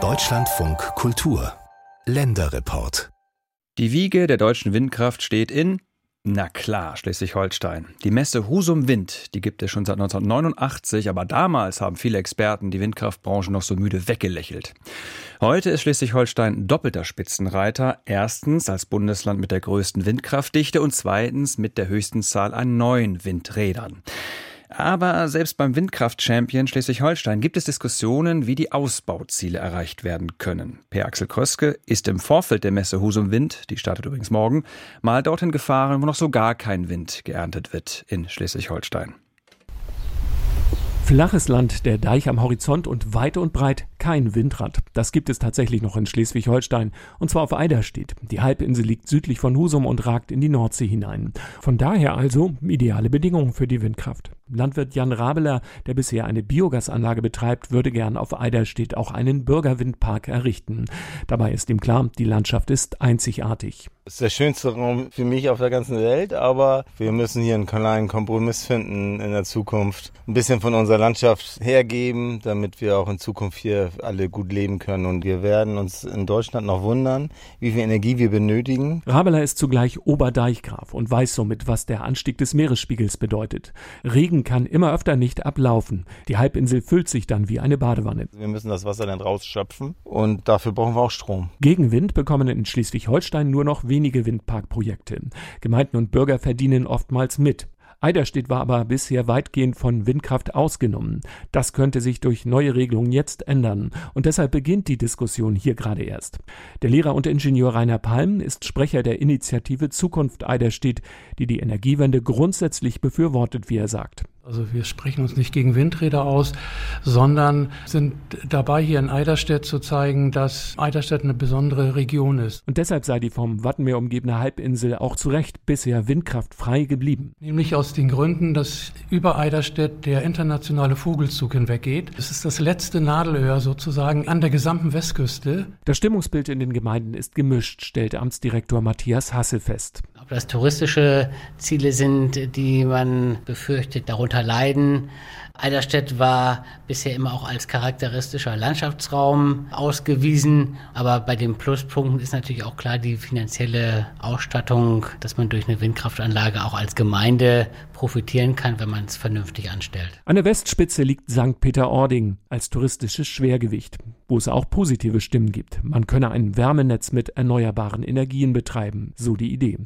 Deutschlandfunk Kultur Länderreport Die Wiege der deutschen Windkraft steht in na klar, Schleswig-Holstein. Die Messe Husum Wind, die gibt es schon seit 1989, aber damals haben viele Experten die Windkraftbranche noch so müde weggelächelt. Heute ist Schleswig-Holstein doppelter Spitzenreiter. Erstens als Bundesland mit der größten Windkraftdichte und zweitens mit der höchsten Zahl an neuen Windrädern. Aber selbst beim Windkraft-Champion Schleswig-Holstein gibt es Diskussionen, wie die Ausbauziele erreicht werden können. Per Axel Kröske ist im Vorfeld der Messe Husum Wind, die startet übrigens morgen, mal dorthin gefahren, wo noch so gar kein Wind geerntet wird in Schleswig-Holstein. Flaches Land, der Deich am Horizont und weit und breit kein Windrad. Das gibt es tatsächlich noch in Schleswig-Holstein und zwar auf Eiderstedt. Die Halbinsel liegt südlich von Husum und ragt in die Nordsee hinein. Von daher also ideale Bedingungen für die Windkraft. Landwirt Jan Rabeler, der bisher eine Biogasanlage betreibt, würde gern auf Eiderstedt auch einen Bürgerwindpark errichten. Dabei ist ihm klar, die Landschaft ist einzigartig. Das ist der schönste Raum für mich auf der ganzen Welt, aber wir müssen hier einen kleinen Kompromiss finden in der Zukunft. Ein bisschen von unserer Landschaft hergeben, damit wir auch in Zukunft hier alle gut leben können. Und wir werden uns in Deutschland noch wundern, wie viel Energie wir benötigen. Rabeler ist zugleich Oberdeichgraf und weiß somit, was der Anstieg des Meeresspiegels bedeutet. Regen Regen kann immer öfter nicht ablaufen. Die Halbinsel füllt sich dann wie eine Badewanne. Wir müssen das Wasser dann rausschöpfen und dafür brauchen wir auch Strom. Gegenwind bekommen in Schleswig-Holstein nur noch wenige Windparkprojekte. Gemeinden und Bürger verdienen oftmals mit. Eiderstedt war aber bisher weitgehend von Windkraft ausgenommen. Das könnte sich durch neue Regelungen jetzt ändern. Und deshalb beginnt die Diskussion hier gerade erst. Der Lehrer und Ingenieur Rainer Palm ist Sprecher der Initiative Zukunft Eiderstedt, die die Energiewende grundsätzlich befürwortet, wie er sagt. Also wir sprechen uns nicht gegen Windräder aus, sondern sind dabei, hier in Eiderstedt zu zeigen, dass Eiderstedt eine besondere Region ist. Und deshalb sei die vom Wattenmeer umgebene Halbinsel auch zu Recht bisher windkraftfrei geblieben. Nämlich aus den Gründen, dass über Eiderstedt der internationale Vogelzug hinweggeht. Es ist das letzte Nadelöhr sozusagen an der gesamten Westküste. Das Stimmungsbild in den Gemeinden ist gemischt, stellt Amtsdirektor Matthias Hasse fest. Das touristische Ziele sind, die man befürchtet, darunter leiden. Eiderstedt war bisher immer auch als charakteristischer Landschaftsraum ausgewiesen. Aber bei den Pluspunkten ist natürlich auch klar die finanzielle Ausstattung, dass man durch eine Windkraftanlage auch als Gemeinde profitieren kann, wenn man es vernünftig anstellt. An der Westspitze liegt St. Peter-Ording als touristisches Schwergewicht, wo es auch positive Stimmen gibt. Man könne ein Wärmenetz mit erneuerbaren Energien betreiben, so die Idee.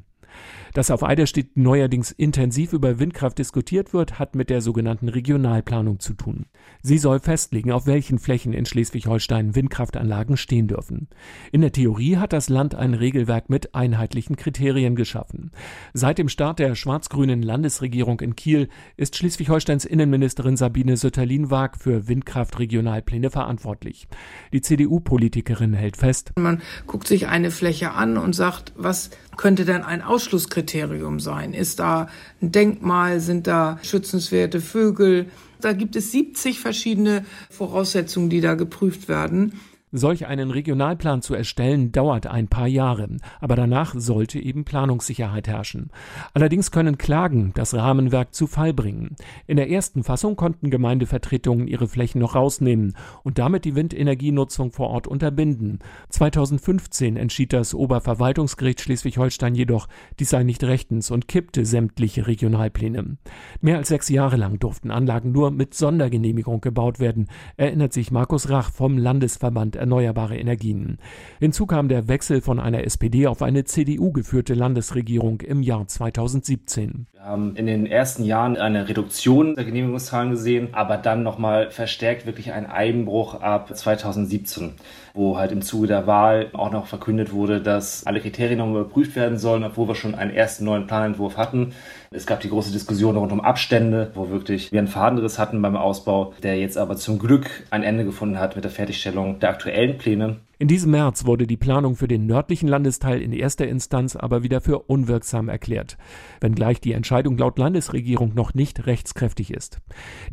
Dass auf Eiderstedt neuerdings intensiv über Windkraft diskutiert wird, hat mit der sogenannten Regionalplanung zu tun. Sie soll festlegen, auf welchen Flächen in Schleswig-Holstein Windkraftanlagen stehen dürfen. In der Theorie hat das Land ein Regelwerk mit einheitlichen Kriterien geschaffen. Seit dem Start der schwarz-grünen Landesregierung in Kiel ist Schleswig-Holsteins Innenministerin Sabine Sötterlin-Waag für Windkraftregionalpläne verantwortlich. Die CDU-Politikerin hält fest. Man guckt sich eine Fläche an und sagt, was könnte denn ein Ausschlusskriterium sein? Ist da ein Denkmal? Sind da schützenswerte Vögel? Da gibt es 70 verschiedene Voraussetzungen, die da geprüft werden. Solch einen Regionalplan zu erstellen, dauert ein paar Jahre, aber danach sollte eben Planungssicherheit herrschen. Allerdings können Klagen das Rahmenwerk zu Fall bringen. In der ersten Fassung konnten Gemeindevertretungen ihre Flächen noch rausnehmen und damit die Windenergienutzung vor Ort unterbinden. 2015 entschied das Oberverwaltungsgericht Schleswig-Holstein jedoch, dies sei nicht rechtens und kippte sämtliche Regionalpläne. Mehr als sechs Jahre lang durften Anlagen nur mit Sondergenehmigung gebaut werden, erinnert sich Markus Rach vom Landesverband erneuerbare Energien. Hinzu kam der Wechsel von einer SPD auf eine CDU geführte Landesregierung im Jahr 2017. Wir haben in den ersten Jahren eine Reduktion der Genehmigungszahlen gesehen, aber dann nochmal verstärkt wirklich ein Einbruch ab 2017, wo halt im Zuge der Wahl auch noch verkündet wurde, dass alle Kriterien nochmal überprüft werden sollen, obwohl wir schon einen ersten neuen Planentwurf hatten. Es gab die große Diskussion rund um Abstände, wo wirklich wir einen Fadenriss hatten beim Ausbau, der jetzt aber zum Glück ein Ende gefunden hat mit der Fertigstellung der aktuellen Pläne. In diesem März wurde die Planung für den nördlichen Landesteil in erster Instanz aber wieder für unwirksam erklärt, wenngleich die Entscheidung laut Landesregierung noch nicht rechtskräftig ist.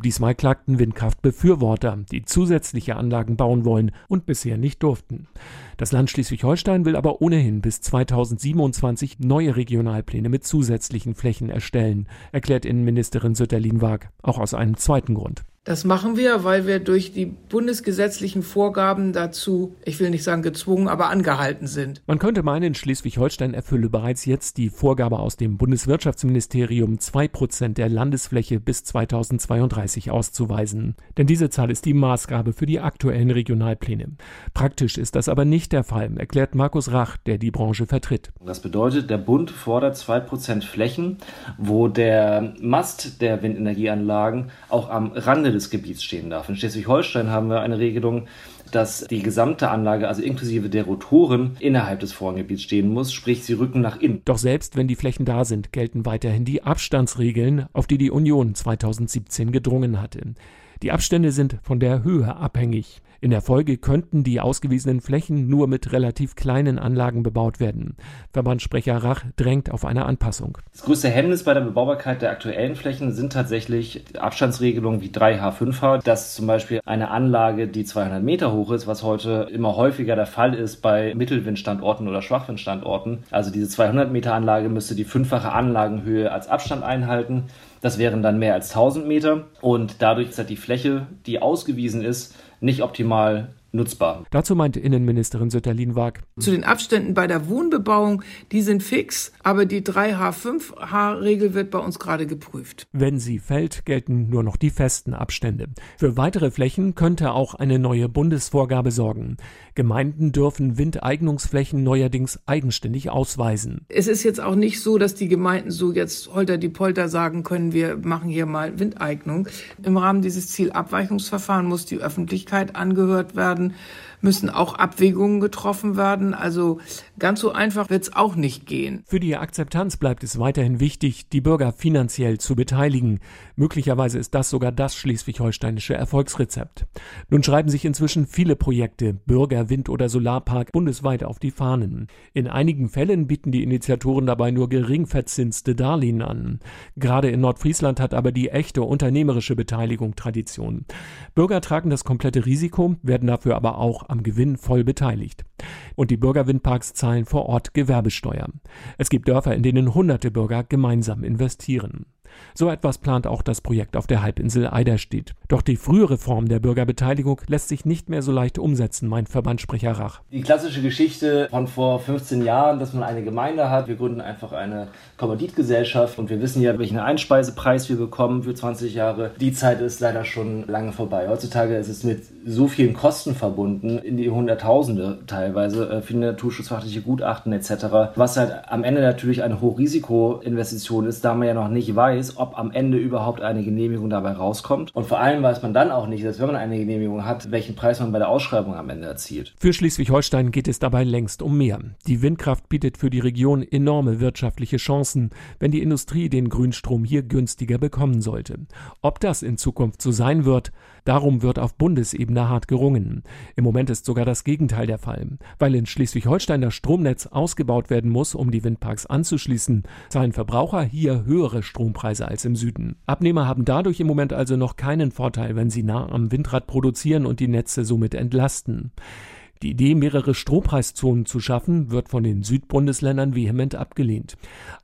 Diesmal klagten Windkraftbefürworter, die zusätzliche Anlagen bauen wollen und bisher nicht durften. Das Land Schleswig-Holstein will aber ohnehin bis 2027 neue Regionalpläne mit zusätzlichen Flächen erstellen, erklärt Innenministerin Sütterlin-Waag, auch aus einem zweiten Grund. Das machen wir, weil wir durch die bundesgesetzlichen Vorgaben dazu, ich will nicht sagen gezwungen, aber angehalten sind. Man könnte meinen, Schleswig-Holstein erfülle bereits jetzt die Vorgabe aus dem Bundeswirtschaftsministerium, zwei Prozent der Landesfläche bis 2032 auszuweisen. Denn diese Zahl ist die Maßgabe für die aktuellen Regionalpläne. Praktisch ist das aber nicht der Fall, erklärt Markus Rach, der die Branche vertritt. Das bedeutet, der Bund fordert zwei Prozent Flächen, wo der Mast der Windenergieanlagen auch am Rande Ende des Gebiets stehen darf. In Schleswig-Holstein haben wir eine Regelung, dass die gesamte Anlage, also inklusive der Rotoren, innerhalb des Vorgebiets stehen muss, sprich sie rücken nach innen. Doch selbst wenn die Flächen da sind, gelten weiterhin die Abstandsregeln, auf die die Union 2017 gedrungen hatte. Die Abstände sind von der Höhe abhängig. In der Folge könnten die ausgewiesenen Flächen nur mit relativ kleinen Anlagen bebaut werden. Verbandssprecher Rach drängt auf eine Anpassung. Das größte Hemmnis bei der Bebaubarkeit der aktuellen Flächen sind tatsächlich Abstandsregelungen wie 3H, 5H, dass zum Beispiel eine Anlage, die 200 Meter hoch ist, was heute immer häufiger der Fall ist bei Mittelwindstandorten oder Schwachwindstandorten. Also diese 200 Meter Anlage müsste die fünffache Anlagenhöhe als Abstand einhalten. Das wären dann mehr als 1000 Meter und dadurch ist halt die Fläche, die ausgewiesen ist, nicht optimal nutzbar. Dazu meinte Innenministerin Sütterlin-Wag. Zu den Abständen bei der Wohnbebauung, die sind fix, aber die 3H, 5H-Regel wird bei uns gerade geprüft. Wenn sie fällt, gelten nur noch die festen Abstände. Für weitere Flächen könnte auch eine neue Bundesvorgabe sorgen. Gemeinden dürfen Windeignungsflächen neuerdings eigenständig ausweisen. Es ist jetzt auch nicht so, dass die Gemeinden so jetzt holter die Polter sagen können, wir machen hier mal Windeignung. Im Rahmen dieses Zielabweichungsverfahrens muss die Öffentlichkeit angehört werden werden, müssen auch Abwägungen getroffen werden. Also ganz so einfach wird es auch nicht gehen. Für die Akzeptanz bleibt es weiterhin wichtig, die Bürger finanziell zu beteiligen. Möglicherweise ist das sogar das schleswig-holsteinische Erfolgsrezept. Nun schreiben sich inzwischen viele Projekte, Bürger, Wind- oder Solarpark, bundesweit auf die Fahnen. In einigen Fällen bieten die Initiatoren dabei nur gering verzinste Darlehen an. Gerade in Nordfriesland hat aber die echte unternehmerische Beteiligung Tradition. Bürger tragen das komplette Risiko, werden dafür aber auch am Gewinn voll beteiligt. Und die Bürgerwindparks zahlen vor Ort Gewerbesteuer. Es gibt Dörfer, in denen hunderte Bürger gemeinsam investieren. So etwas plant auch das Projekt auf der Halbinsel Eiderstedt. Doch die frühere Form der Bürgerbeteiligung lässt sich nicht mehr so leicht umsetzen, meint Verbandssprecher Rach. Die klassische Geschichte von vor 15 Jahren, dass man eine Gemeinde hat, wir gründen einfach eine Kommanditgesellschaft und wir wissen ja, welchen Einspeisepreis wir bekommen für 20 Jahre. Die Zeit ist leider schon lange vorbei. Heutzutage ist es mit so vielen Kosten verbunden, in die Hunderttausende teilweise, äh, für naturschutzfachliche Gutachten etc., was halt am Ende natürlich eine Hochrisikoinvestition ist, da man ja noch nicht weiß, weiß, ob am Ende überhaupt eine Genehmigung dabei rauskommt. Und vor allem weiß man dann auch nicht, dass wenn man eine Genehmigung hat, welchen Preis man bei der Ausschreibung am Ende erzielt. Für Schleswig-Holstein geht es dabei längst um mehr. Die Windkraft bietet für die Region enorme wirtschaftliche Chancen, wenn die Industrie den Grünstrom hier günstiger bekommen sollte. Ob das in Zukunft so sein wird, darum wird auf Bundesebene hart gerungen. Im Moment ist sogar das Gegenteil der Fall. Weil in Schleswig-Holstein das Stromnetz ausgebaut werden muss, um die Windparks anzuschließen, zahlen Verbraucher hier höhere Strompreise Preise als im Süden. Abnehmer haben dadurch im Moment also noch keinen Vorteil, wenn sie nah am Windrad produzieren und die Netze somit entlasten. Die Idee, mehrere Strompreiszonen zu schaffen, wird von den Südbundesländern vehement abgelehnt.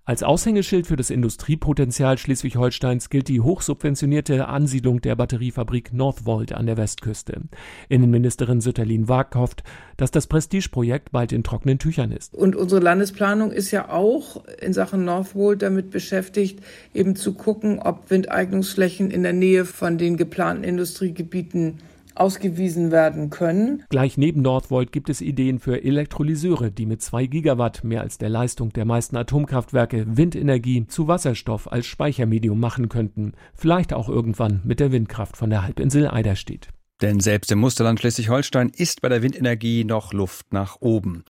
Als Aushängeschild für das Industriepotenzial Schleswig-Holsteins gilt die hochsubventionierte Ansiedlung der Batteriefabrik Northvolt an der Westküste. Innenministerin Sütterlin Wag hofft, dass das Prestigeprojekt bald in trockenen Tüchern ist. Und unsere Landesplanung ist ja auch in Sachen Northvolt damit beschäftigt, eben zu gucken, ob Windeignungsflächen in der Nähe von den geplanten Industriegebieten ausgewiesen werden können. Gleich neben Nordvolt gibt es Ideen für Elektrolyseure, die mit zwei Gigawatt, mehr als der Leistung der meisten Atomkraftwerke, Windenergie zu Wasserstoff als Speichermedium machen könnten. Vielleicht auch irgendwann mit der Windkraft von der Halbinsel Eiderstedt. Denn selbst im Musterland Schleswig-Holstein ist bei der Windenergie noch Luft nach oben.